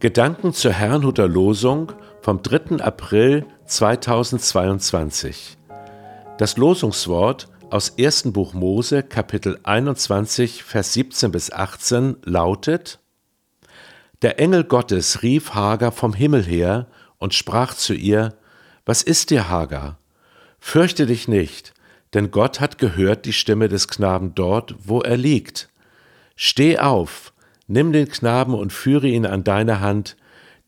Gedanken zur Herrnhuter Losung vom 3. April 2022. Das Losungswort aus 1. Buch Mose, Kapitel 21, Vers 17 bis 18 lautet: Der Engel Gottes rief Hagar vom Himmel her und sprach zu ihr: Was ist dir, Hagar? Fürchte dich nicht, denn Gott hat gehört die Stimme des Knaben dort, wo er liegt. Steh auf, nimm den Knaben und führe ihn an deine Hand,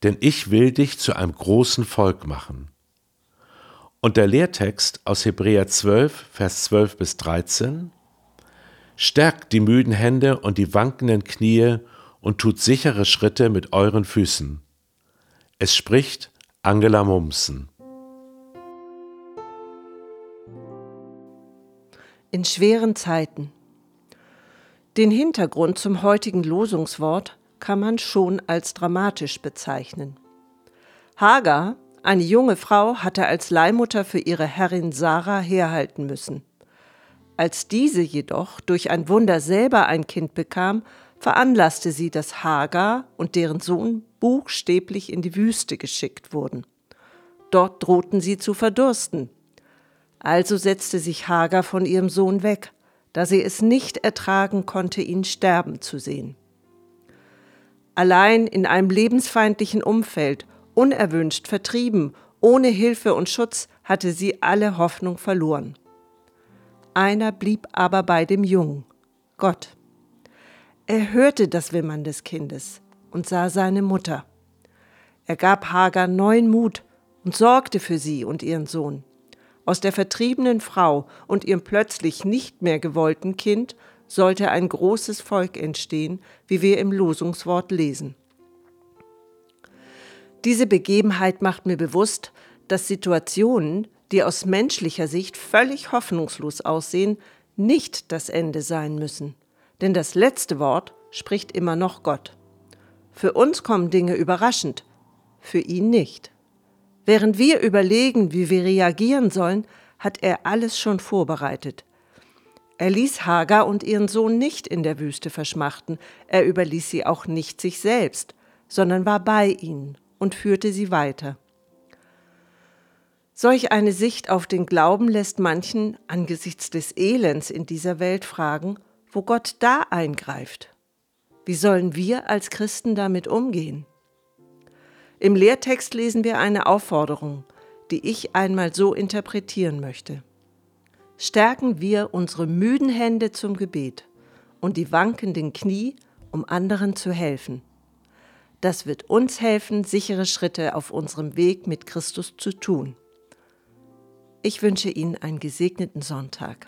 denn ich will dich zu einem großen Volk machen. Und der Lehrtext aus Hebräer 12, Vers 12 bis 13 Stärkt die müden Hände und die wankenden Knie und tut sichere Schritte mit euren Füßen. Es spricht Angela Mumsen. In schweren Zeiten den Hintergrund zum heutigen Losungswort kann man schon als dramatisch bezeichnen. Hagar, eine junge Frau, hatte als Leihmutter für ihre Herrin Sarah herhalten müssen. Als diese jedoch durch ein Wunder selber ein Kind bekam, veranlasste sie, dass Hagar und deren Sohn buchstäblich in die Wüste geschickt wurden. Dort drohten sie zu verdursten. Also setzte sich Hagar von ihrem Sohn weg, da sie es nicht ertragen konnte, ihn sterben zu sehen. Allein in einem lebensfeindlichen Umfeld, unerwünscht, vertrieben, ohne Hilfe und Schutz, hatte sie alle Hoffnung verloren. Einer blieb aber bei dem Jungen, Gott. Er hörte das Wimmern des Kindes und sah seine Mutter. Er gab Hagar neuen Mut und sorgte für sie und ihren Sohn. Aus der vertriebenen Frau und ihrem plötzlich nicht mehr gewollten Kind sollte ein großes Volk entstehen, wie wir im Losungswort lesen. Diese Begebenheit macht mir bewusst, dass Situationen, die aus menschlicher Sicht völlig hoffnungslos aussehen, nicht das Ende sein müssen. Denn das letzte Wort spricht immer noch Gott. Für uns kommen Dinge überraschend, für ihn nicht. Während wir überlegen, wie wir reagieren sollen, hat er alles schon vorbereitet. Er ließ Hagar und ihren Sohn nicht in der Wüste verschmachten, er überließ sie auch nicht sich selbst, sondern war bei ihnen und führte sie weiter. Solch eine Sicht auf den Glauben lässt manchen angesichts des Elends in dieser Welt fragen, wo Gott da eingreift. Wie sollen wir als Christen damit umgehen? Im Lehrtext lesen wir eine Aufforderung, die ich einmal so interpretieren möchte. Stärken wir unsere müden Hände zum Gebet und die wankenden Knie, um anderen zu helfen. Das wird uns helfen, sichere Schritte auf unserem Weg mit Christus zu tun. Ich wünsche Ihnen einen gesegneten Sonntag.